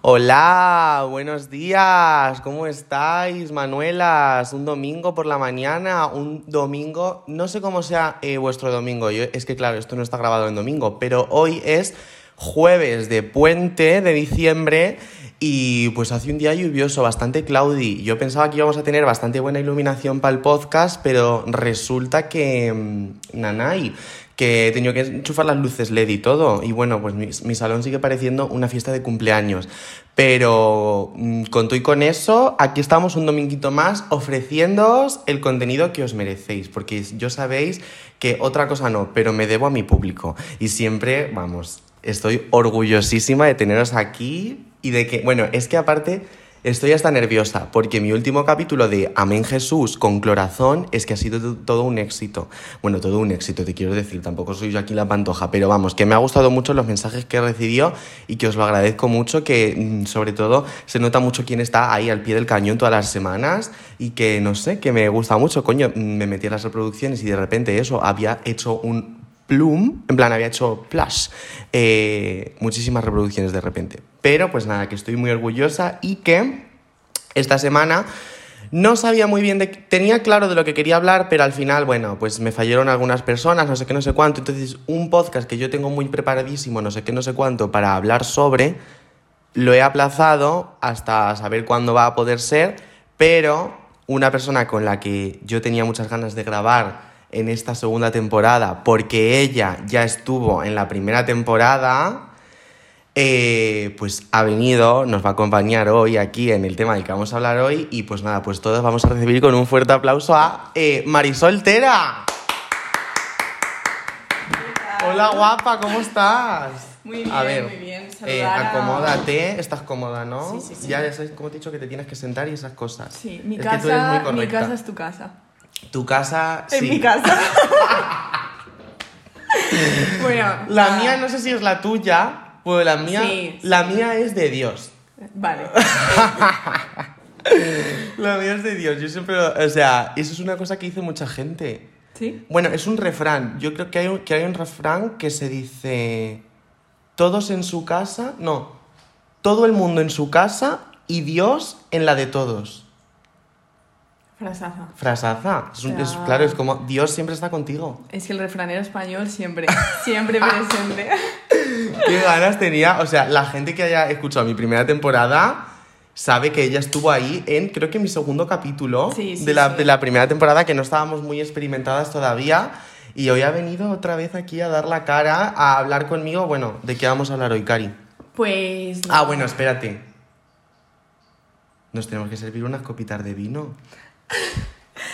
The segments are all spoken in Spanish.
Hola, buenos días, ¿cómo estáis, Manuelas? Un domingo por la mañana, un domingo, no sé cómo sea eh, vuestro domingo, yo, es que claro, esto no está grabado en domingo, pero hoy es jueves de puente de diciembre y pues hace un día lluvioso, bastante cloudy. Yo pensaba que íbamos a tener bastante buena iluminación para el podcast, pero resulta que... mm, Nanay, que he tenido que enchufar las luces LED y todo. Y bueno, pues mi, mi salón sigue pareciendo una fiesta de cumpleaños. Pero mm, con todo y con eso, aquí estamos un dominguito más ofreciéndoos el contenido que os merecéis. Porque yo sabéis que otra cosa no, pero me debo a mi público. Y siempre, vamos, estoy orgullosísima de teneros aquí y de que, bueno, es que aparte estoy hasta nerviosa porque mi último capítulo de Amén Jesús con Clorazón es que ha sido to- todo un éxito. Bueno, todo un éxito, te quiero decir, tampoco soy yo aquí la pantoja, pero vamos, que me ha gustado mucho los mensajes que he recibido y que os lo agradezco mucho, que mm, sobre todo se nota mucho quién está ahí al pie del cañón todas las semanas y que no sé, que me gusta mucho, coño, me metí a las reproducciones y de repente eso, había hecho un Plum, en plan había hecho Plush, eh, muchísimas reproducciones de repente. Pero pues nada, que estoy muy orgullosa y que esta semana no sabía muy bien de tenía claro de lo que quería hablar, pero al final, bueno, pues me fallaron algunas personas, no sé qué, no sé cuánto. Entonces, un podcast que yo tengo muy preparadísimo, no sé qué, no sé cuánto, para hablar sobre, lo he aplazado hasta saber cuándo va a poder ser, pero una persona con la que yo tenía muchas ganas de grabar en esta segunda temporada, porque ella ya estuvo en la primera temporada, eh, pues ha venido, nos va a acompañar hoy aquí en el tema del que vamos a hablar hoy y pues nada, pues todos vamos a recibir con un fuerte aplauso a eh, Marisol Tera. Hola guapa, ¿cómo estás? Muy bien, a ver, muy bien. eh, acomódate, estás cómoda, ¿no? Sí, sí, sí. Ya, ya sabes cómo te he dicho que te tienes que sentar y esas cosas. Sí, mi es que tú eres casa, muy mi casa es tu casa. Tu casa, En sí. mi casa. bueno, La mía no sé si es la tuya, pues la mía, Sí, la mía es de Dios. Vale. La mía es de Dios. Yo siempre, o sea, eso es una cosa que dice mucha gente. ¿Sí? Bueno, es un refrán. Yo creo que hay un, que hay un refrán que se dice todos en su casa, no, todo el mundo en su casa y Dios en la de todos. Frasaza. Frasaza. Es un- es- Ya. claro, es como Dios siempre está contigo. Es que el refranero español siempre, siempre presente. Qué ganas tenía. O sea, la gente que haya escuchado mi primera temporada sabe que ella estuvo ahí en, creo que mi segundo capítulo Sí, sí, de, la, sí. de la primera temporada, que no estábamos muy experimentadas todavía. Y hoy ha venido otra vez aquí a dar la cara, a hablar conmigo. Bueno, ¿de qué vamos a hablar hoy, Cari? Pues. Ah, bueno, espérate. Nos tenemos que servir unas copitas de vino.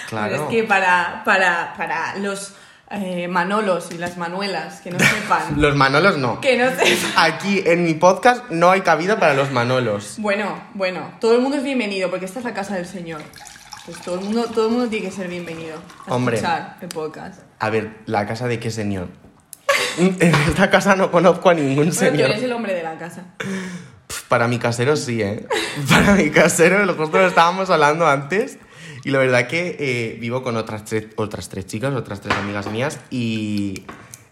Claro. Es que para, para, para los eh, Manolos y las Manuelas que no sepan. Los manolos no. que no sepan. Aquí en mi podcast no hay cabida para los manolos. Bueno, bueno, todo el mundo es bienvenido porque esta es la casa del Señor. Pues todo el mundo, todo el mundo tiene que ser bienvenido a Hombre. escuchar el podcast. A ver, ¿la casa de qué señor? En esta casa no conozco a ningún Bueno, tú señor. eres el hombre de la casa. Para mi casero sí, ¿eh? Para mi casero, lo justo lo estábamos hablando antes. Y la verdad que eh, vivo con otras tres, otras tres chicas, otras tres amigas mías. Y,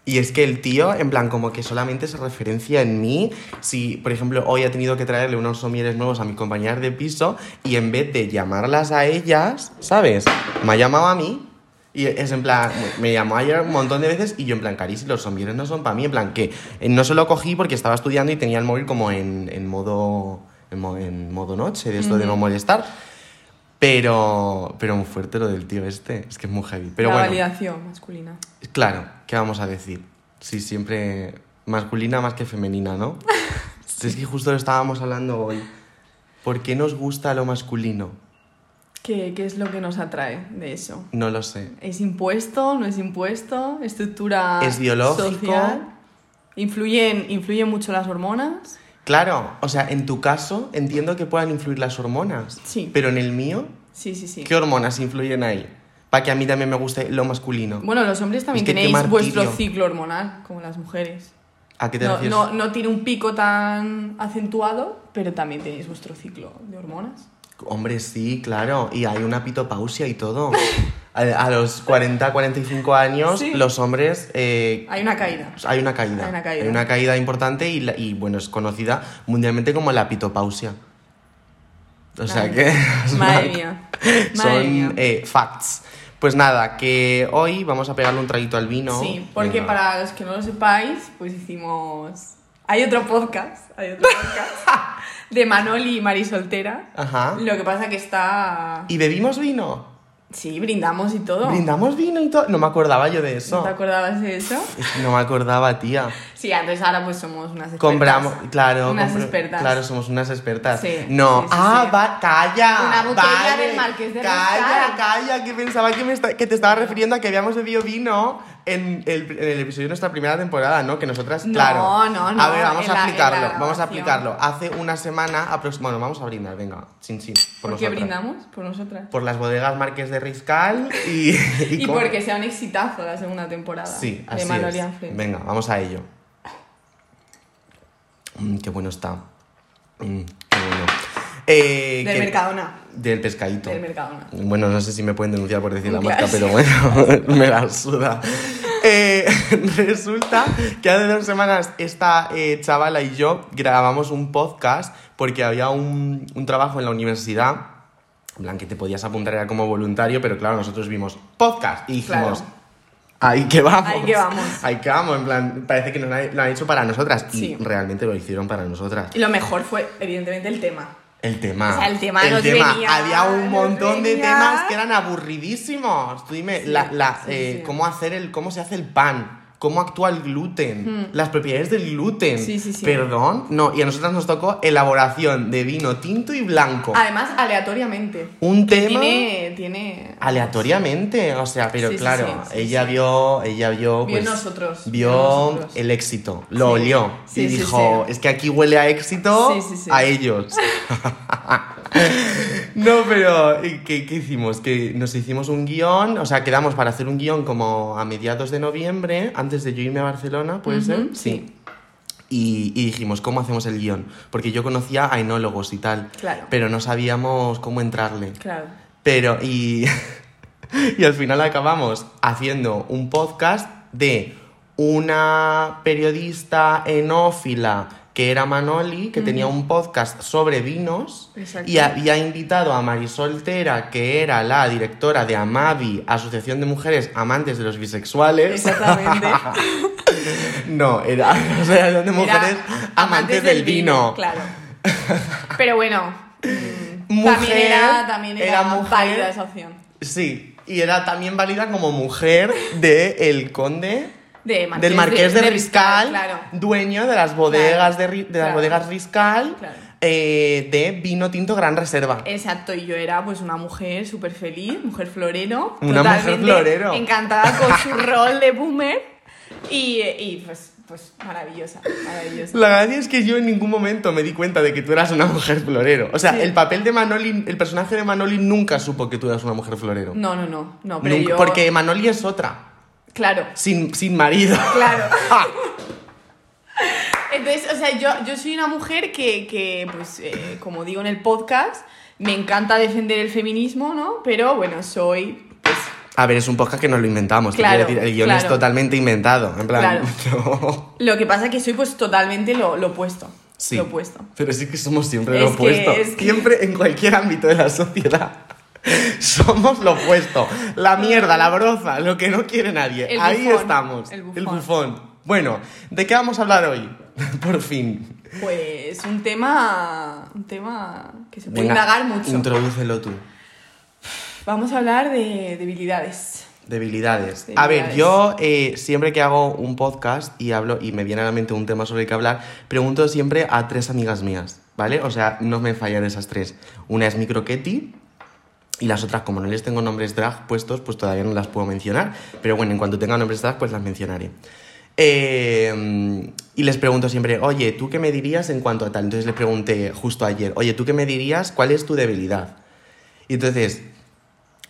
y es que el tío, en plan, como que solamente se referencia en mí. Si, por ejemplo, hoy ha tenido que traerle unos somieres nuevos a mis compañeras de piso. Y en vez de llamarlas a ellas, ¿sabes? Me ha llamado a mí. Y es en plan, me llamó ayer un montón de veces y yo en plan, Caris, los somieres no son para mí. En plan, que eh, no se lo cogí porque estaba estudiando y tenía el móvil como en, en modo en, mo- en modo noche, de esto de no molestar. Pero, pero muy fuerte lo del tío este, es que es muy heavy. Pero la bueno, validación masculina. claro, ¿qué vamos a decir? Sí, siempre masculina más que femenina, ¿no? es que justo lo estábamos hablando hoy. ¿Por qué nos gusta lo masculino? ¿Qué, qué es lo que nos atrae de eso? No lo sé. ¿Es impuesto? ¿No es impuesto? ¿Estructura ¿Es biológico? social? ¿Influyen, ¿Influyen mucho las hormonas? Claro, o sea, en tu caso entiendo que puedan influir las hormonas. Sí. Pero en el mío, Sí, sí, sí. ¿qué hormonas influyen ahí? Para que a mí también me guste lo masculino. Bueno, los hombres también Es que qué tenéis vuestro ciclo hormonal, como las mujeres. ¿A qué te No, refieres? no, no tiene un pico tan acentuado, pero también tenéis vuestro ciclo de hormonas. Hombre, sí, claro. Y hay una pitopausia y todo. A, a los 40, 45 años, Sí. los hombres... eh, Hay una caída. hay una caída. Hay una caída. Hay una caída importante y, la- y, bueno, es conocida mundialmente como la pitopausia. O sea que... Madre mía. Madre Son mía. eh, facts. Pues nada, que hoy vamos a pegarle un traguito al vino. Sí, porque Venga. para los que no lo sepáis, pues hicimos. Hay otro podcast, hay otro podcast de Manoli y Mari Soltera. Ajá. Lo que pasa que está. ¿Y bebimos vino? Sí, brindamos y todo. ¿Brindamos vino y todo? No me acordaba yo de ¿No eso. te acordabas de eso? No me acordaba, tía. Sí, entonces ahora pues somos unas expertas. Compramos, claro, Unas compro- expertas. claro, somos unas expertas. Sí, no, sí, sí, ah, va, calla. Una botella vale. del Marqués de Calla, calla, que pensaba que, me esta- que te estaba refiriendo a que habíamos bebido vino en el, en el episodio de nuestra primera temporada, ¿no? Que nosotras, No, claro. no, no, A ver, vamos a la aplicarlo, vamos a aplicarlo. Hace una semana, bueno, vamos a brindar, venga, sin, sin. ¿Por qué brindamos? Por nosotras. Por las bodegas Marqués de Riscal y... Y, porque sea un exitazo la segunda temporada Sí, de así Manoli es. Venga, vamos a ello. Mm, qué bueno está. Mm. Eh, Del que- Mercadona. Del pescadito. Del Mercadona. Bueno, no sé si me pueden denunciar por decir la Claro. marca, pero bueno, me la suda. Eh, resulta que hace dos semanas esta eh, chavala y yo grabamos un podcast porque había un, un trabajo en la universidad, en plan que te podías apuntar era como voluntario, pero claro, nosotros vimos podcast y dijimos... Claro. Ahí que vamos. Ahí que vamos. Ahí que vamos. En plan, parece que nos lo han- lo han hecho para nosotras. Sí. Y realmente lo hicieron para nosotras. Y lo mejor fue, evidentemente, el tema. El tema. O sea, el tema venía- Había un montón de temas que eran aburridísimos. Tú dime, Sí, la, la, sí, eh, sí. cómo hacer el, cómo se hace el pan, cómo actúa el gluten, las propiedades del gluten. Sí, sí, sí. Perdón. No, y a nosotras nos tocó elaboración de vino tinto y blanco. Además, aleatoriamente. un Que tema Tiene, tiene... aleatoriamente, o sea, pero claro, ella vio, ella vio, Vio pues, nosotros, vio nosotros. el éxito, lo olió y dijo, es que aquí huele a éxito, a ellos. no, pero ¿y ¿qué, qué hicimos? Que nos hicimos un guion, o sea, quedamos para hacer un guion como a mediados de noviembre, antes de yo irme a Barcelona, ¿puede ser? sí. Y, y dijimos, ¿cómo hacemos el guion? Porque yo conocía a enólogos y tal, Claro. pero no sabíamos cómo entrarle. Claro. Pero, y, y al final acabamos haciendo un podcast de una periodista enófila que era Manoli, que tenía un podcast sobre vinos Exacto. y había invitado a Marisol Tera, que era la directora de Amavi, Asociación de Mujeres Amantes de los Bisexuales. Exactamente. no, era Asociación de Mujeres Era Amantes, del vino. Claro. Pero bueno, mm, Mujer, también era, también era, era mujer. válida esa opción. Sí, y era también válida como mujer de el conde De Marqués del Marqués de, de Riscal, claro. dueño de las bodegas de, las claro. bodegas Riscal eh, de vino tinto Gran Reserva. Exacto, y yo era pues una mujer súper feliz, mujer florero. Una mujer totalmente florero. Encantada con su rol de boomer. Y, y, pues, pues maravillosa, maravillosa. La gracia es que yo en ningún momento me di cuenta de que tú eras una mujer florero. O sea, Sí. el papel de Manoli, el personaje de Manoli nunca supo que tú eras una mujer florero. No, no, no, no, pero Nunca- yo... Porque Manoli es otra, Claro, sin, sin marido. claro. Entonces, o sea, yo, yo soy una mujer que, que, pues, eh, como digo en el podcast, me encanta defender el feminismo, ¿no? Pero bueno, soy, pues, A ver, es un podcast que nos lo inventamos. Claro, decir, el guion es totalmente inventado. En plan, Claro. no. lo que pasa es que soy pues totalmente lo, lo opuesto. Sí. Lo opuesto. Pero sí que somos siempre Es lo que- opuesto. es que- Siempre en cualquier ámbito de la sociedad. Somos lo opuesto. La mierda, la broza, lo que no quiere nadie. El Ahí bufón, estamos. el El bufón. Bueno, ¿de qué vamos a hablar hoy? Por fin. Pues un tema. Un tema que se puede Venga, indagar mucho. Introdúcelo tú. Vamos a hablar de debilidades. Debilidades. A ver, yo eh, siempre que hago un podcast y hablo y me viene a la mente un tema sobre el que hablar, pregunto siempre a tres amigas mías, ¿vale? O sea, no me fallan esas tres. Una es mi croqueti y las otras, como no les tengo nombres drag puestos, pues todavía no las puedo mencionar. Pero bueno, en cuanto tenga nombres drag, pues las mencionaré. Eh, y les pregunto siempre, oye, ¿tú qué me dirías en cuanto a tal? Entonces les pregunté justo ayer, oye, ¿tú qué me dirías? ¿Cuál es tu debilidad? Y entonces,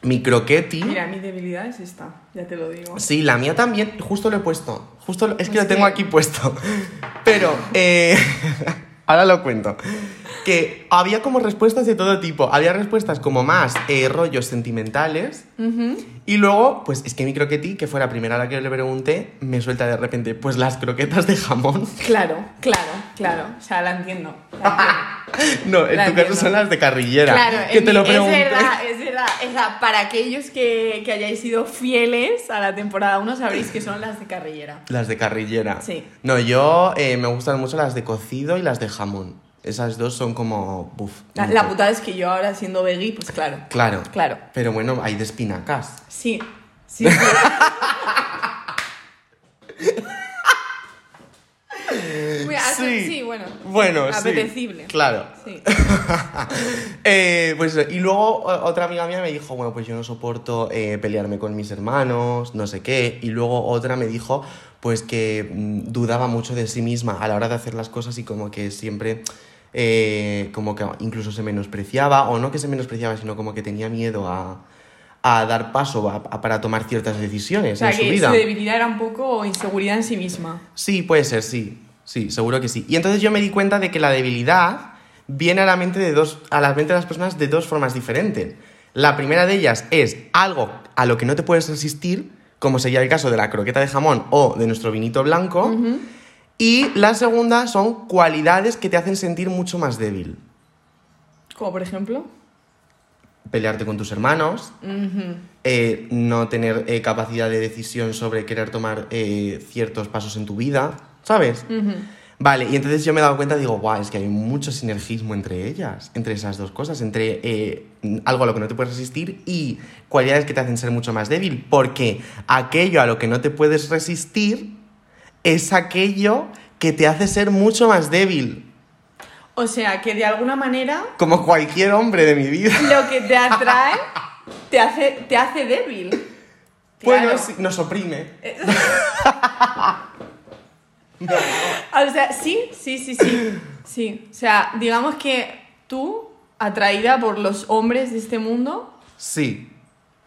mi croqueti... Mira, mi debilidad es esta, ya te lo digo. Sí, la mía también, justo lo he puesto. Justo lo- es que lo tengo que- aquí puesto. Pero, eh, Ahora lo cuento. Que había como respuestas de todo tipo. Había respuestas como más eh, rollos sentimentales. Y luego, pues es que mi croquetí, que fue la primera a la que le pregunté, me suelta de repente, pues las croquetas de jamón. Claro, claro, claro. O sea, la entiendo. la entiendo. No, en La tu caso entiendo. son las de carrillera. Claro, que te mi- lo pregunté. Es verdad, es verdad. Sea, para aquellos que, que hayáis sido fieles a la temporada 1, sabréis que son las de carrillera. Las de carrillera. Sí. No, yo eh, me gustan mucho las de cocido y las de jamón. Esas dos son como. Buf, La, putada es que yo ahora siendo veggie, pues claro. Claro. Claro. Pero bueno, hay de espinacas. Sí, sí. sí. Mira, Sí. sí, bueno. Bueno, sí. Apetecible. Claro. Sí. Eh, pues, y luego o- otra amiga mía me dijo, bueno, pues yo no soporto eh, pelearme con mis hermanos, no sé qué. Y luego otra me dijo, pues que mm, dudaba mucho de sí misma a la hora de hacer las cosas y como que siempre, eh, como que incluso se menospreciaba, o no que se menospreciaba, sino como que tenía miedo a, a dar paso a- a- para tomar ciertas decisiones O sea, en su vida. su debilidad era un poco inseguridad en sí misma. Sí, puede ser, sí. Sí, seguro que sí. Y entonces yo me di cuenta de que la debilidad viene a la mente de dos, a la mente de las personas de dos formas diferentes. La primera de ellas es algo a lo que no te puedes resistir, como sería el caso de la croqueta de jamón o de nuestro vinito blanco. Y la segunda son cualidades que te hacen sentir mucho más débil. Como por ejemplo. Pelearte con tus hermanos, eh, no tener eh, capacidad de decisión sobre querer tomar eh, ciertos pasos en tu vida, ¿sabes? Vale, y entonces yo me he dado cuenta, digo, guau, es que hay mucho sinergismo entre ellas, entre esas dos cosas, entre eh, algo a lo que no te puedes resistir y cualidades que te hacen ser mucho más débil, porque aquello a lo que no te puedes resistir es aquello que te hace ser mucho más débil, O sea, que de alguna manera como cualquier hombre de mi vida. lo que te atrae te hace, te hace débil. Bueno, Claro. sí, nos oprime. O sea, sí, sí, sí, sí. Sí. O sea, digamos que tú, atraída por los hombres de este mundo, Sí,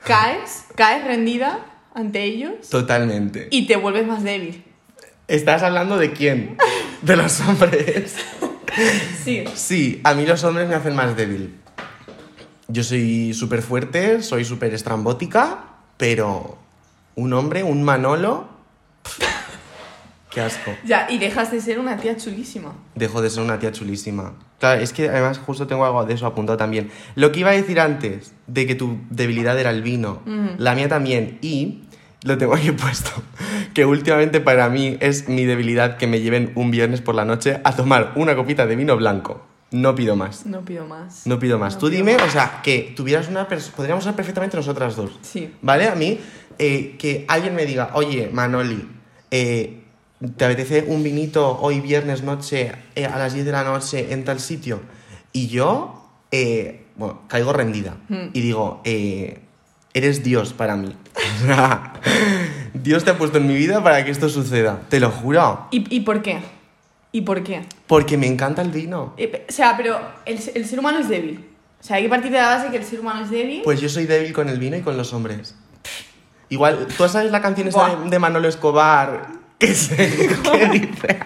caes, caes rendida ante ellos totalmente. y te vuelves más débil. ¿Estás hablando de quién? De los hombres. Sí. Sí, a mí los hombres me hacen más débil. Yo soy súper fuerte, soy súper estrambótica, pero un hombre, un Manolo, qué asco. Ya, y dejas de ser una tía chulísima. Dejo de ser una tía chulísima. Claro, es que además justo tengo algo de eso apuntado también. Lo que iba a decir antes, de que tu debilidad era el vino, la mía también, y lo tengo aquí puesto, que últimamente para mí es mi debilidad que me lleven un viernes por la noche a tomar una copita de vino blanco. No pido más. No pido más. No pido más. No Tú pido dime, más. o sea, que tuvieras una persona. Podríamos ser perfectamente nosotras dos. Sí. ¿Vale? A mí, eh, que alguien me diga, oye, Manoli, eh, ¿te apetece un vinito hoy viernes noche eh, a las 10 de la noche en tal sitio? Y yo, eh, bueno, caigo rendida. Hmm. Y digo, eh, eres Dios para mí. Dios te ha puesto en mi vida para que esto suceda. Te lo juro. ¿Y, y por qué? ¿Y por qué? Porque me encanta el vino. Eh, o sea, pero el, el ser humano es débil. O sea, hay que partir de la base que el ser humano es débil. Pues yo soy débil con el vino y con los hombres. Igual, ¿tú sabes la canción esa de, de Manolo Escobar? Que, se, que dice...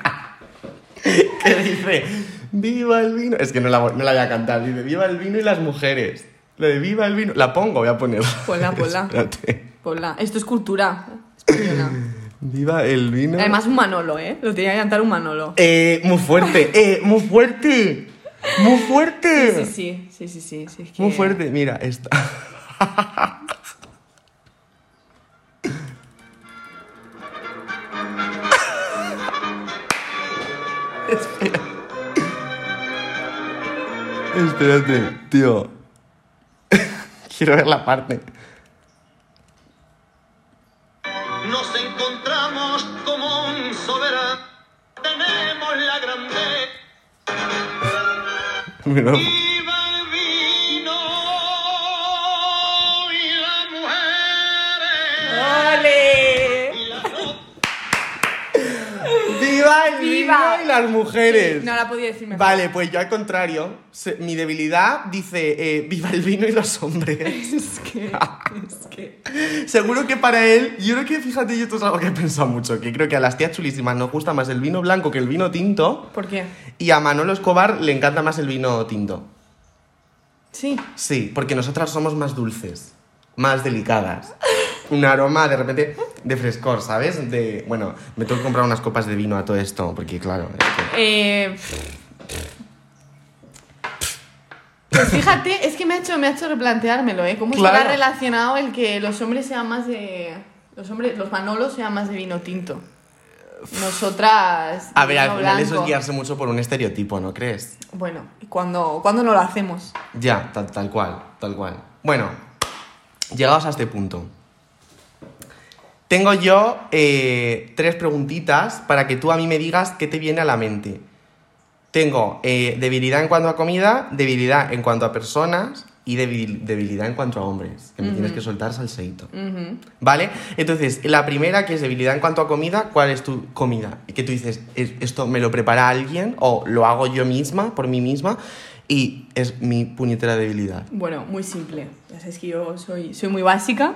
Que dice... ¡Viva el vino! Es que no la, voy- no la voy a cantar. Dice, ¡Viva el vino y las mujeres! Lo de ¡Viva el vino! La pongo, voy a poner. Ponla, ponla. Espérate. Ponla. Esto es cultura española. ¡Viva el vino! Además, un Manolo, ¿eh? Lo tenía que cantar un Manolo. Eh, muy fuerte, eh, muy fuerte. Muy fuerte. Sí, sí, sí, sí, sí, sí, es que- Muy fuerte. Mira, esta. Espera. Espérate, tío. Quiero ver la parte. Nos encontramos como un soberano. Tenemos la grandeza. Las mujeres. No la podía decir mejor. Vale, pues yo al contrario, se- mi debilidad dice eh, viva el vino y los hombres. Es que, es que... Seguro que para él, yo creo que fíjate, yo esto es algo que he pensado mucho, que creo que a las tías chulísimas nos gusta más el vino blanco que el vino tinto ¿Por qué? y a Manolo Escobar le encanta más el vino tinto. Sí. Sí, porque nosotras somos más dulces, más delicadas. Un aroma de repente de frescor, ¿sabes? De, bueno, me tengo que comprar unas copas de vino a todo esto, porque claro, es que- Eh, pues fíjate, es que me ha hecho, me ha hecho replanteármelo, ¿eh? ¿Cómo Claro. está relacionado el que los hombres sean más de... Los hombres, los manolos sean más de vino tinto? Nosotras... A ver, al final eso es guiarse mucho por un estereotipo, ¿no crees? Bueno, ¿y cuándo, cuándo no lo hacemos? Ya, tal, tal cual, tal cual. Bueno, llegados a este punto. Tengo yo eh, tres preguntitas para que tú a mí me digas qué te viene a la mente. Tengo eh, debilidad en cuanto a comida, debilidad en cuanto a personas y debil- debilidad en cuanto a hombres. Que me tienes que soltar salseíto. Ujú. ¿Vale? Entonces, la primera que es debilidad en cuanto a comida, ¿cuál es tu comida? Que tú dices, "Es- esto me lo prepara alguien o lo hago yo misma, por mí misma, y es mi puñetera debilidad. Bueno, muy simple. Ya sabes que yo soy, soy muy básica,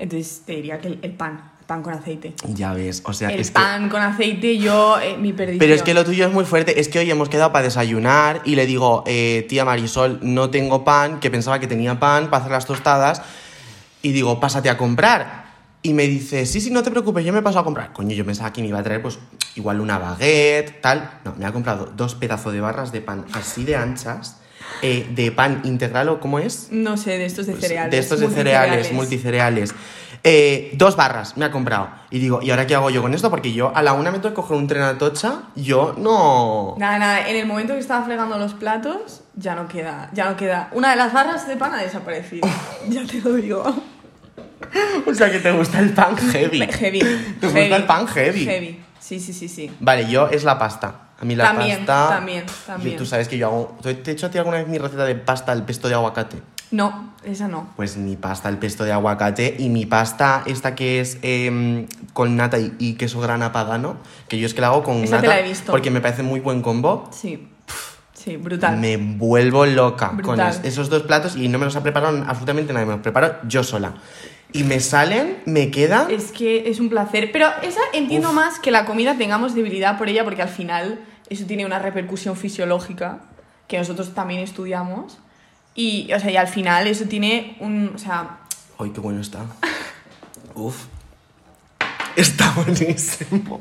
entonces te diría que el, el pan, el pan con aceite. Ya ves, o sea, el es que... pan con aceite, yo, eh, mi perdición. Pero es que lo tuyo es muy fuerte. Es que hoy hemos quedado para desayunar y le digo, eh, tía Marisol, no tengo pan, que pensaba que tenía pan para hacer las tostadas. Y digo, pásate a comprar. Y me dice, sí, sí, no te preocupes, yo me paso a comprar. Coño, yo pensaba que me iba a traer, pues, igual una baguette, tal. No, me ha comprado dos pedazos de barras de pan así de anchas, eh, de pan integral o cómo es. No sé, de estos de cereales. Pues, De estos de cereales, multicereales. Eh, dos barras me ha comprado. Y digo, ¿y ahora qué hago yo con esto? Porque yo a la una me tengo que coger un tren a Tocha. Yo no. Nada, nada, en el momento que estaba fregando los platos, ya no queda, ya no queda. Una de las barras de pan ha desaparecido. ya te lo digo. O sea, que te gusta el pan heavy. Heavy. ¿Te gusta el pan heavy? Heavy. Sí, sí, sí, sí. Vale, yo es la pasta. A mí la También, pasta. también, también. Yo- tú sabes que yo hago. ¿Te he hecho a ti alguna vez mi receta de pasta al pesto de aguacate? No, esa no. Pues mi pasta al pesto de aguacate y mi pasta, esta que es em, con nata y, y queso grana padano, que yo es que la hago con Esa nata te la he visto. porque me parece muy buen combo. Sí. Sí, brutal. Me vuelvo loca con Brutal. esos dos platos y no me los ha preparado absolutamente nadie, me los preparo yo sola. Y me salen, me quedan. Es que es un placer. Pero esa entiendo Uf. más que la comida tengamos debilidad por ella, porque al final eso tiene una repercusión fisiológica que nosotros también estudiamos. Y, o sea, y al final eso tiene un. O sea, ¡Ay, qué bueno está! Uf. Está buenísimo.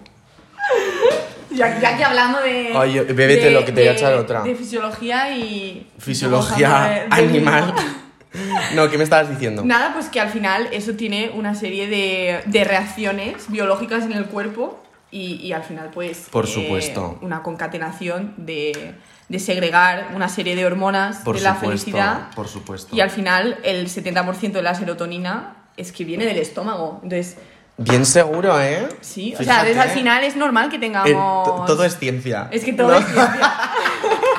ya, ya que hablando de. Ay, bébete lo que te voy a echar de- otra. De fisiología y. Fisiología de- de animal. No, ¿qué me estabas diciendo? Nada, pues que al final eso tiene una serie de, de reacciones biológicas en el cuerpo y, y al final pues... Por supuesto. Una concatenación de, de segregar una serie de hormonas Por de la supuesto, felicidad por supuesto. y al final el 70% de la serotonina es que viene del estómago. Entonces, Bien seguro, ¿eh? sí, o Fíjate. sea, desde al final es normal que Eh, tengamos... to- todo es ciencia. Es que todo ¿no? es ciencia.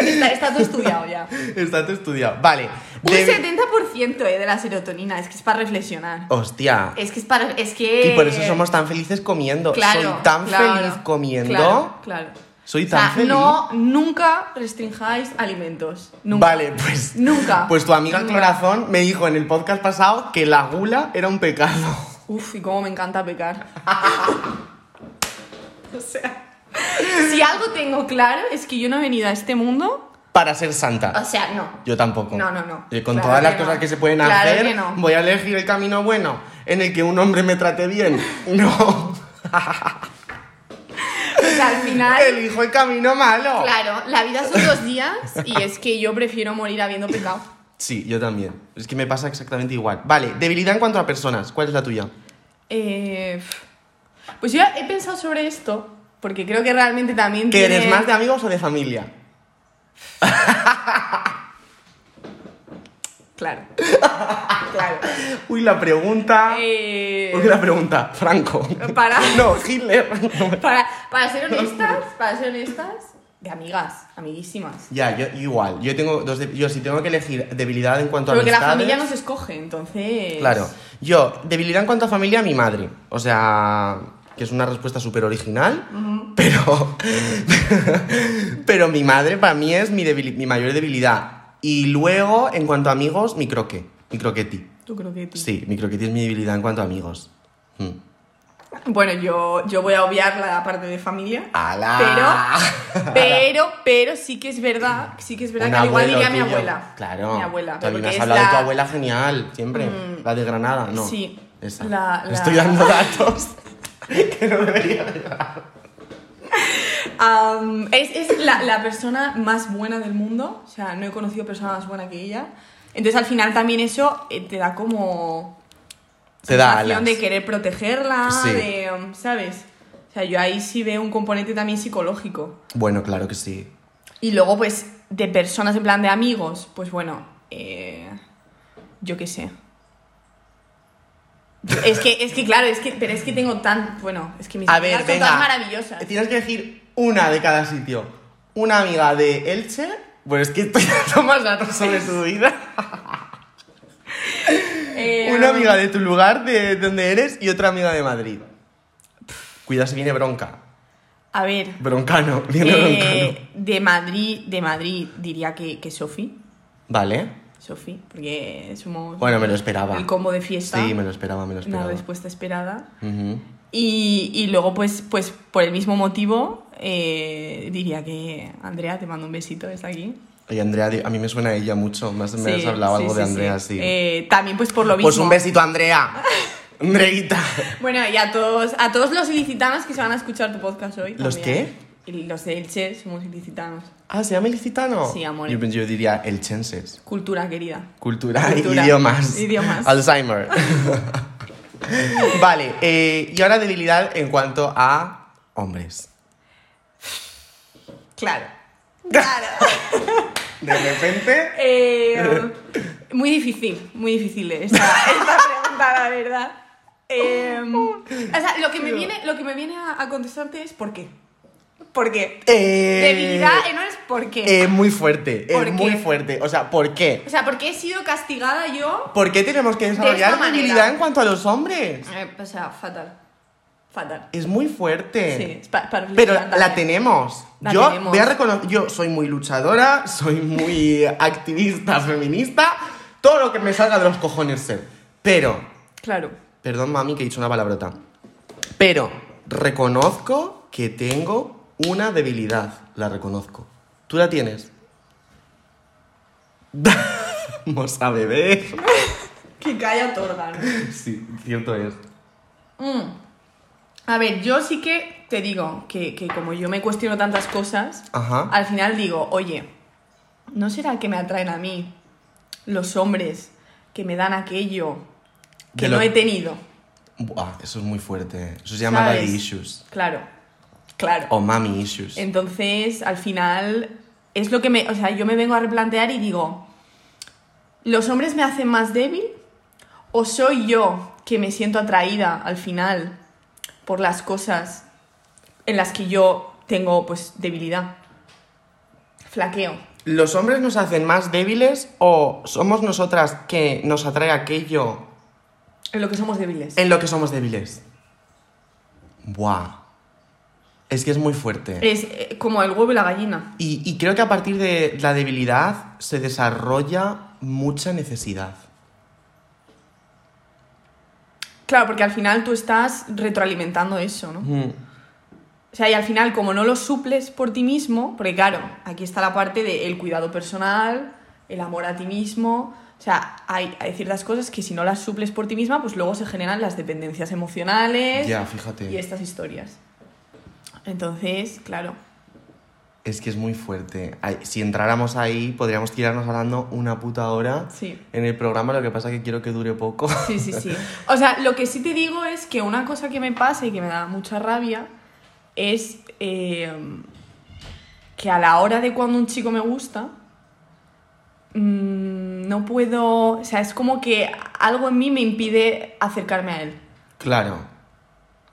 está, está todo estudiado ya. Está todo estudiado. Vale. Un de- 70% eh, de la serotonina, es que es para reflexionar. Hostia. Es que es para. Es que. Y por eso somos tan felices comiendo. Claro, Soy tan claro, feliz comiendo. Claro, claro. Soy O sea, tan feliz. No, nunca restringáis alimentos. Nunca. Vale, pues. Nunca. Pues tu amiga Nunca. Clorazón me dijo en el podcast pasado que la gula era un pecado. Uf, y cómo me encanta pecar. o sea. Si algo tengo claro es que yo no he venido a este mundo. Para ser santa. O sea, no. Yo tampoco. No, no, no. Con Claro todas las no. cosas que se pueden Claro hacer, no. voy a elegir el camino bueno en el que un hombre me trate bien. No. O sea, al final. Elijo el camino malo. Claro, la vida son dos días y es que yo prefiero morir habiendo pecado. Sí, yo también. Es que me pasa exactamente igual. Vale, debilidad en cuanto a personas. ¿Cuál es la tuya? Eh, pues yo he pensado sobre esto, porque creo que realmente también ¿Que tiene... eres más de amigos o de familia? Claro. claro. Uy, la pregunta. Eh, Uy, la pregunta. Franco. Para- No, Hitler. para, para ser honestas, para ser honestas, de amigas, amiguísimas. ya, yo igual. Yo tengo dos de- Yo si tengo que elegir debilidad en cuanto a Porque la familia no se escoge, entonces... Claro. Yo, debilidad en cuanto a familia, mi madre. O sea, que es una respuesta súper original, pero, pero mi madre para mí es mi, mi mayor debilidad. Y luego, en cuanto a amigos, mi croque, mi croqueti. Tú. Sí, mi croqueti es mi debilidad en cuanto a amigos. Mm. Bueno, yo, yo voy a obviar la parte de familia. Pero, pero, pero sí que es verdad, sí que es verdad Un que al igual diría mi tuyo. abuela. Claro. Mi abuela. A porque has es hablado de tu la- abuela genial, siempre. Mm. La de Granada, ¿no? Sí. Esa. La- la- Estoy dando datos que no debería de es es la, la persona más buena del mundo. O sea, no he conocido persona más buena que ella. Entonces, al final también eso eh, te da como. Te da alas. de querer protegerla, Sí. de. um, ¿Sabes? O sea, yo ahí sí veo un componente también psicológico. Bueno, claro que sí. Y luego, pues, de personas en plan de amigos, pues bueno, eh, yo qué sé. Es que, es que, claro, es que, pero es que tengo tan. Bueno, es que mis A amigas son todas maravillosas. Tienes que elegir una de cada sitio. Una amiga de Elche. Bueno, es que estoy dando más datos sobre tu vida. Eh, Una amiga de tu lugar, de donde eres, y otra amiga de Madrid. Cuidado si viene bronca. A ver. Broncano, viene broncano. eh, de Madrid, de Madrid diría que, que Sofi. Vale. Sofi, porque somos. Bueno, me lo esperaba. El combo de fiesta. Sí, me lo esperaba, me lo Una respuesta esperada. Y, y luego, pues, pues por el mismo motivo, eh, diría que Andrea, te mando un besito desde aquí. Oye, Andrea, a mí me suena a ella mucho. Más me has Sí, hablado sí, algo de Andrea, sí. Eh, también, pues por lo mismo. pues un besito, Andrea. Andreita. Bueno, y a todos, a todos los ilicitanos que se van a escuchar tu podcast hoy. ¿Los también. Y los de Elche somos ilicitanos. Ah, ¿se llama ilicitano? Sí, amor. Yo, yo diría elchenses. Cultura querida. Cultura, Cultura. idiomas. Idiomas. Alzheimer. vale, eh, y ahora debilidad en cuanto a hombres. Claro. Claro. De repente. Eh, muy difícil, muy difícil esta, esta pregunta, la verdad. Eh, o sea, lo que me viene, lo que me viene a, a contestarte es ¿por qué? ¿Por qué? Eh, Debilidad eh, no es por qué. eh, muy fuerte, ¿Por es muy qué? fuerte. O sea, ¿por qué? o sea, porque he sido castigada yo. ¿Por qué tenemos que esta desarrollar manera. debilidad en cuanto a los hombres? Eh, o sea, fatal. Fatal. Es muy fuerte. Sí, es pa- para Pero la también. tenemos. La yo tenemos. voy a reconocer, yo soy muy luchadora, soy muy activista, feminista, todo lo que me salga de los cojones ser. Pero, Claro. perdón mami que he dicho una palabrota, pero reconozco que tengo una debilidad, la reconozco. ¿Tú la tienes? Vamos a beber. Que calla otorga, ¿no? Sí, cierto es. Mm. A ver, yo sí que te digo que, que como yo me cuestiono tantas cosas, Ajá. al final digo, oye, ¿no será que me atraen a mí los hombres que me dan aquello que lo- no he tenido? Buah, eso es muy fuerte. Eso se llama ¿Sabes? daddy issues. Claro, claro. O mami issues. Entonces, al final, es lo que me. O sea, yo me vengo a replantear y digo: ¿los hombres me hacen más débil? ¿O soy yo que me siento atraída al final por las cosas en las que yo tengo, pues, debilidad? Flaqueo. ¿Los hombres nos hacen más débiles o somos nosotras que nos atrae aquello En lo que somos débiles. en lo que somos débiles? Buah. Es que es muy fuerte. Es eh, como el huevo y la gallina. Y, y creo que a partir de la debilidad se desarrolla mucha necesidad. Claro, porque al final tú estás retroalimentando eso, ¿no? Mm. O sea, y al final, como no lo suples por ti mismo, porque claro, aquí está la parte del cuidado personal, el amor a ti mismo. O sea, hay, hay ciertas cosas que si no las suples por ti misma, pues luego se generan las dependencias emocionales Ya, fíjate. y estas historias. Entonces, claro. Es que es muy fuerte. Ay, Si entráramos ahí, podríamos tirarnos hablando una puta hora Sí. en el programa, lo que pasa es que quiero que dure poco. Sí, sí, sí. O sea, lo que sí te digo es que una cosa que me pasa y que me da mucha rabia es eh, que a la hora de cuando un chico me gusta, mm, no puedo. O sea, es como que algo en mí me impide acercarme a él. Claro,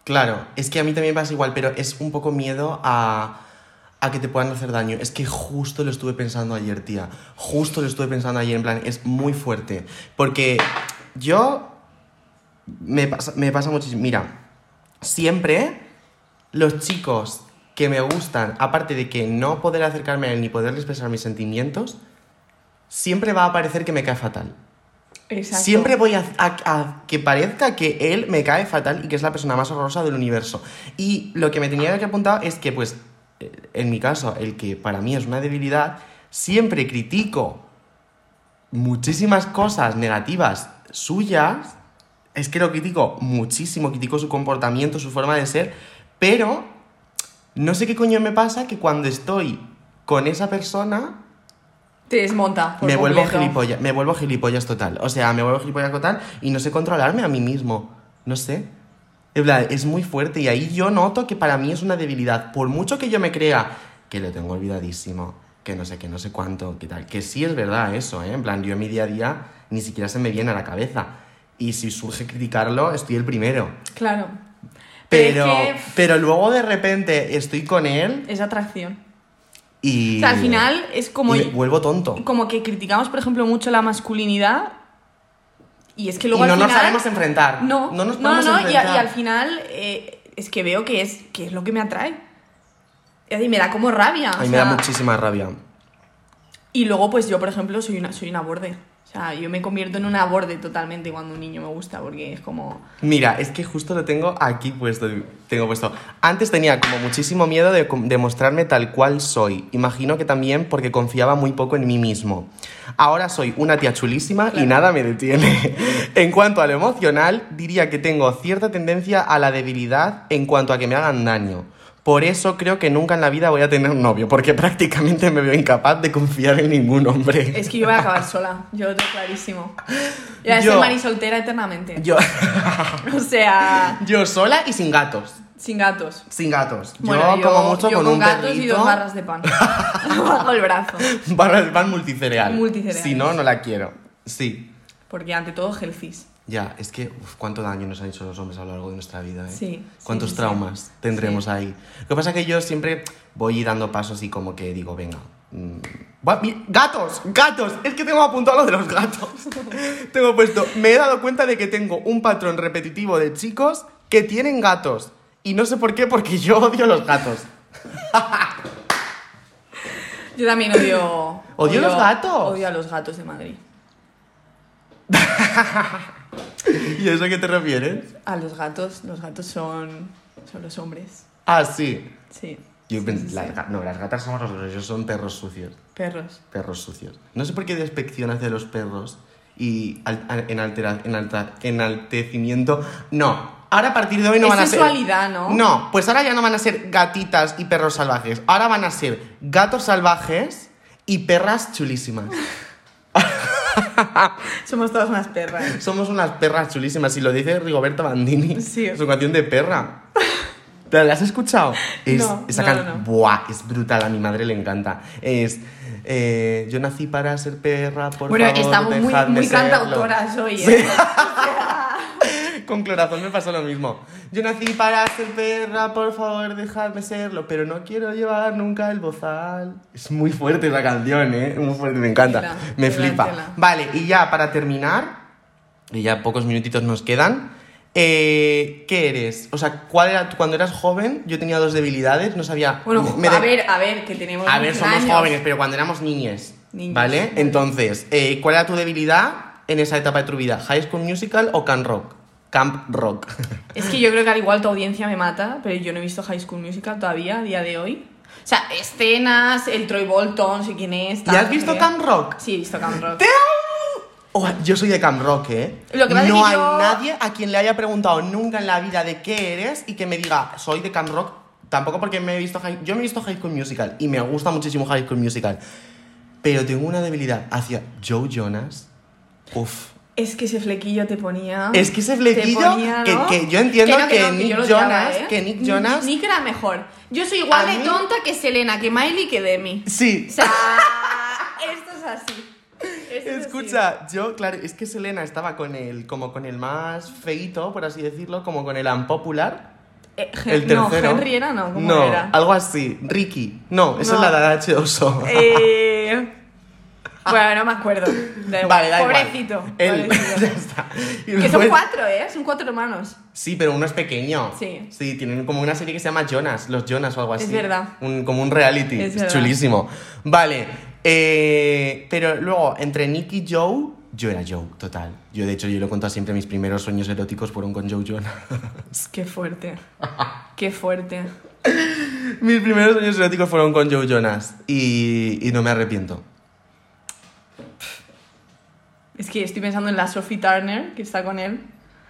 claro. Es que a mí también me pasa igual, pero es un poco miedo a, a que te puedan hacer daño. Es que justo lo estuve pensando ayer, tía. Justo lo estuve pensando ayer, en plan, es muy fuerte. Porque yo me pasa, me pasa muchísimo. Mira, siempre los chicos que me gustan, aparte de que no poder acercarme a él ni poder expresar mis sentimientos, siempre va a parecer que me cae fatal. Siempre voy a, a- a que parezca que él me cae fatal y que es la persona más horrorosa del universo. Y lo que me tenía que apuntar es que, pues, eh, en mi caso, el que para mí es una debilidad, siempre critico muchísimas cosas negativas suyas. Es que lo critico muchísimo, critico su comportamiento, su forma de ser, pero no sé qué coño me pasa que cuando estoy con esa persona Te desmonta. por me vuelvo completo. gilipollas, me vuelvo gilipollas total. O sea, me vuelvo gilipollas total y no sé controlarme a mí mismo. No sé. Es muy fuerte y ahí yo noto que para mí es una debilidad. Por mucho que yo me crea que lo tengo olvidadísimo, que no sé qué, no sé cuánto, que tal. Que sí es verdad eso, ¿eh? En plan, yo en mi día a día ni siquiera se me viene a la cabeza. Y si surge criticarlo, estoy el primero. Claro. Pero, es que, pero luego de repente estoy con él es atracción. Y... O sea, al final es como, y vuelvo tonto. como que criticamos, por ejemplo, mucho la masculinidad. Y es que Y luego no al nos final... sabemos enfrentar. No, no nos no, podemos no, y, enfrentar. y al final eh, es que veo que es, que es lo que me atrae. Y me da como rabia. A mí me da muchísima rabia. Y luego, pues yo, por ejemplo, soy una, soy una borde. Sea, yo me convierto en una borde totalmente cuando un niño me gusta, porque es como... Mira, es que justo lo tengo aquí puesto. Tengo puesto. Antes tenía como muchísimo miedo de, mostrarme tal cual soy. Imagino que también porque confiaba muy poco en mí mismo. Ahora soy una tía chulísima y nada me detiene. en cuanto a lo emocional, diría que tengo cierta tendencia a la debilidad en cuanto a que me hagan daño. Por eso creo que nunca en la vida voy a tener un novio, porque prácticamente me veo incapaz de confiar en ningún hombre. Es que yo voy a acabar sola, yo lo tengo clarísimo. Yo voy a Yo- ser mari soltera eternamente. Yo, O sea, yo sola y sin gatos. sin gatos. Sin gatos. Bueno, yo, como mucho yo con, con un gatos y dos barras de pan. Bajo el brazo. Barras de pan multicereal. Multicereales. Si no, no la quiero. Sí. Porque ante todo, healthies. Ya, es que uf, cuánto daño nos han hecho los hombres a lo largo de nuestra vida, ¿eh? Sí, Cuántos sí, sí. traumas tendremos Sí. ahí. Lo que pasa es que yo siempre voy dando pasos y como que digo, venga. mm, ¡Gatos! ¡Gatos! Es que tengo apuntado lo de los gatos. tengo puesto. Me he dado cuenta de que tengo un patrón repetitivo de chicos que tienen gatos. Y no sé por qué, porque yo odio los gatos. Yo también odio. ¿Odio los gatos? Odio a los gatos de Madrid. ¿Y a eso a qué te refieres? A los gatos, los gatos son. son los hombres. Ah, sí. Sí. Yo Sí, sí, sí. las no, las gatas somos nosotros, ellos son perros sucios. Perros. Perros sucios. No sé por qué despección hacia los perros y al- a- en, altera- en alta- enaltecimiento. No, ahora a partir de hoy no Es van a ser. sensualidad, ¿no? No, pues ahora ya no van a ser gatitas y perros salvajes. Ahora van a ser gatos salvajes y perras chulísimas. Somos todas unas perras. Somos unas perras chulísimas y lo dice Rigoberta Bandini. Sí. Su canción de perra. ¿Te la has escuchado? Es, No, esa no, can- no, no. Buah, es brutal, a mi madre le encanta. Es. eh, yo nací para ser perra, por bueno, favor, estamos muy, muy cantautoras hoy, ¿eh? Con Clorazón me pasó lo mismo. Yo nací para ser perra, por favor, dejadme serlo, pero no quiero llevar nunca el bozal. Es muy fuerte la canción, ¿eh? Muy fuerte, me encanta. Tela, me tela, flipa. tela. Vale, y ya para terminar, y ya pocos minutitos nos quedan. eh, ¿Qué eres? O sea, ¿cuál era tu- cuando eras joven? Yo tenía dos debilidades, no sabía. Bueno, me- me a de- ver, a ver, que tenemos. a ver, somos años. jóvenes, pero cuando éramos niñes. Niños, ¿Vale? Entonces, eh, ¿cuál era tu debilidad en esa etapa de tu vida? ¿High School Musical o Camp Rock? Camp Rock. Es que yo creo que al igual tu audiencia me mata, pero yo no he visto High School Musical todavía, a día de hoy. O sea, escenas, el Troy Bolton, sé quién es. ¿Y tal, has visto qué. Camp Rock? Sí, he visto Camp Rock. ¡Te Oh, yo soy de Camp Rock, ¿eh? Lo que no es que hay yo- nadie a quien le haya preguntado nunca en la vida de qué eres y que me diga, soy de Camp Rock. Tampoco porque me he visto High... Yo me he visto High School Musical y me gusta muchísimo High School Musical. Pero tengo una debilidad hacia Joe Jonas. Uf. Es que ese flequillo te ponía. Es que ese flequillo, ponía, que- ¿no? que yo entiendo no, que no, Nick odiaba, Jonas- ¿eh? que Nick Jonas- Nick era mejor. Yo soy igual de mí- tonta que Selena, que Miley, que Demi. Sí. O sea, esto es así. Esto es Escucha, yo, claro, es que Selena estaba con el, como con el más feito, por así decirlo, como con el unpopular. Eh, El tercero. No, Henry era, no, ¿cómo no, era? algo así. Ricky. No, esa es la de H. Oso. Eh, Bueno, no me acuerdo. Da. Vale, da igual. Pobrecito. Él- pobrecito. ya está. Y Que son después- cuatro, ¿eh? Son cuatro hermanos. Sí, pero uno es pequeño. Sí. Sí, tienen como una serie que se llama Jonas, los Jonas o algo así. Es verdad. Un- como un reality. Es Es, verdad. chulísimo. Vale. eh, pero luego, entre Nick y Joe, yo era Joe, total. Yo, de hecho, yo lo cuento siempre, mis primeros sueños eróticos fueron con Joe Jonas. Qué fuerte. Qué fuerte. mis primeros sueños eróticos fueron con Joe Jonas. Y, y no me arrepiento. Es que estoy pensando en la Sophie Turner, que está con él.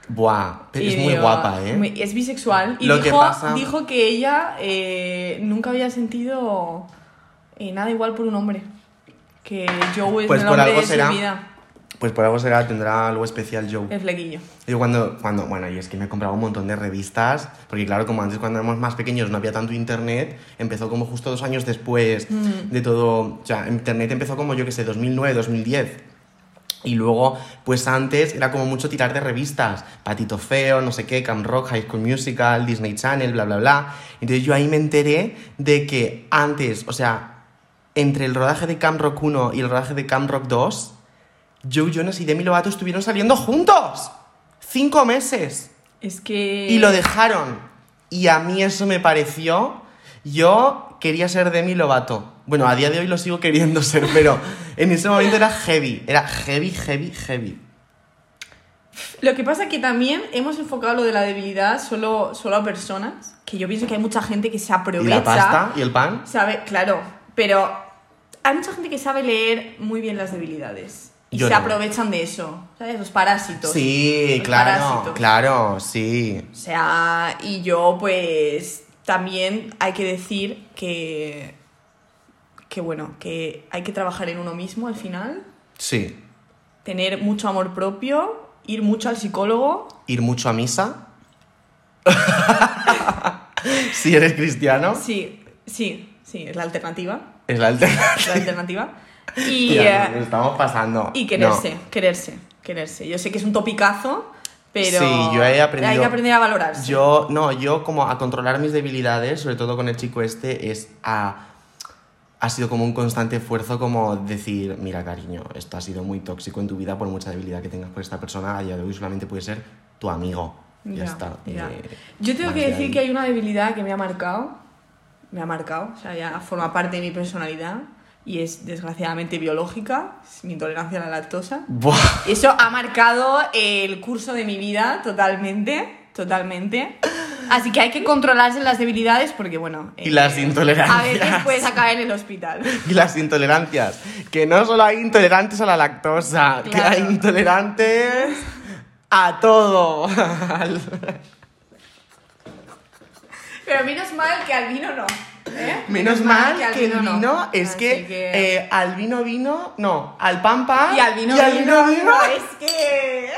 Buah, pero es muy digo, guapa, ¿eh? es bisexual. Y Lo que dijo, pasa- dijo que ella eh, nunca había sentido eh, nada igual por un hombre. Que Joe es Pues el por hombre algo de será. su vida. Pues por algo será, tendrá algo especial Joe. El flequillo. Yo cuando, cuando, bueno, y es que me compraba un montón de revistas, porque claro, como antes cuando éramos más pequeños no había tanto internet, empezó como justo dos años después Mm. de todo, o sea, internet empezó como yo que sé, 2009, 2010. Y luego, pues antes era como mucho tirar de revistas, Patito Feo, no sé qué, Camp Rock, High School Musical, Disney Channel, bla, bla, bla. Entonces yo ahí me enteré de que antes, o sea, entre el rodaje de Camp Rock 1 y el rodaje de Camp Rock 2, Joe Jonas y Demi Lovato estuvieron saliendo juntos. Cinco meses. Es que. Y lo dejaron. Y a mí eso me pareció. Yo quería ser Demi Lovato. Bueno, a día de hoy lo sigo queriendo ser, pero en ese momento era heavy. Era heavy, heavy, heavy. Lo que pasa es que también hemos enfocado lo de la debilidad solo, solo a personas. Que yo pienso que hay mucha gente que se ¿Y aprovecha. la pasta? ¿Y el pan? Sabe, claro, pero hay mucha gente que sabe leer muy bien las debilidades. Y Yo se no. aprovechan de eso, ¿sabes? Los parásitos. Sí, Los claro, parásitos. claro, sí. O sea, y yo pues también hay que decir que, que bueno, que hay que trabajar en uno mismo al final, Sí. tener mucho amor propio, ir mucho al psicólogo. Ir mucho a misa. si eres cristiano, Sí, sí, sí, es la alternativa. es la alternativa. es la alternativa. Y, Tía, eh, nos estamos pasando. y quererse, quererse, quererse. Yo sé que es un topicazo, pero Sí, yo he aprendido- hay que aprender a valorarse. Yo, no, yo como a controlar mis debilidades, sobre todo con el chico este, es a... Ha sido como un constante esfuerzo como decir, mira cariño, esto ha sido muy tóxico en tu vida por mucha debilidad que tengas por esta persona, a día de hoy solamente puede ser tu amigo. Ya, está. ya. eh, Yo tengo que de decir que hay una debilidad que me ha marcado. Me ha marcado, o sea, ya forma parte de mi personalidad y es desgraciadamente biológica, es mi intolerancia a la lactosa. Buah. Eso ha marcado el curso de mi vida totalmente, totalmente. Así que hay que controlarse las debilidades porque, bueno... Y las intolerancias. A veces puedes acabar en el hospital. Y las intolerancias. Que no solo hay intolerantes a la lactosa, que hay intolerantes a todo. Pero menos mal que al vino no. ¿Eh? Menos mal al que el no. vino es Así que, eh, al vino vino, no, al pan pan Y al vino, y al vino, vino vino. es que...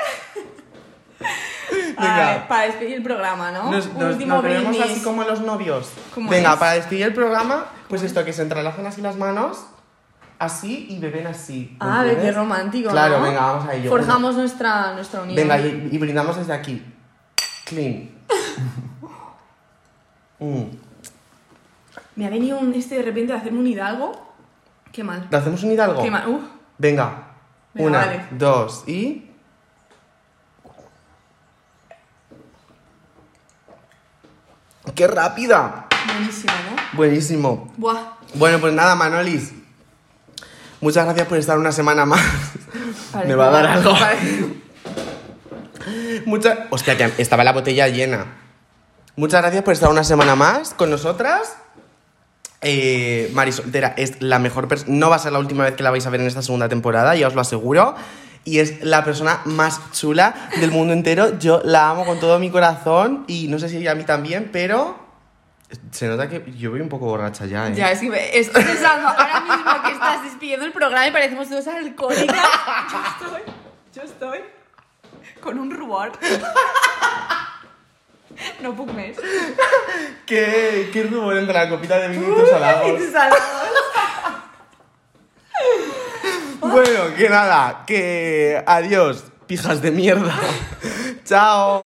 Venga. Para despedir el programa, ¿no? Nos, nos- último nos vemos brindis. así como los novios. ¿Cómo Venga, es? para despedir el programa, pues esto, que se entrelazan así las manos, así y beben así. ¿me Ah, de qué romántico, Claro, ¿no? venga, vamos a ello. Forjamos nuestra, nuestra unión. Venga, y, y brindamos desde aquí. Clean. Mm. Me ha venido un este de repente de hacerme un hidalgo. Qué mal. ¿Le hacemos un hidalgo? Qué mal. Uf. Venga. Venga, Una, vale. dos y. ¡Qué rápida! Buenísimo, ¿no? Buenísimo. Buah. Bueno, pues nada, Manolis. Muchas gracias por estar una semana más. Parece- Me va a dar algo. Muchas. Hostia, que estaba la botella llena. Muchas gracias por estar una semana más con nosotras. Eh, Mari Soltera es la mejor persona. No va a ser la última vez que la vais a ver en esta segunda temporada, ya os lo aseguro. Y es la persona más chula del mundo entero. Yo la amo con todo mi corazón y no sé si a mí también, pero se nota que yo voy un poco borracha ya, ¿eh? Ya, es que me- estoy pensando ahora mismo que estás despidiendo el programa y parecemos dos alcohólicas. Yo estoy, yo estoy con un rubor. No puc més. ¿Qué, qué rumor entre la copita de vino y tus halagos? Bueno, que nada, que adiós, pijas de mierda. Chao.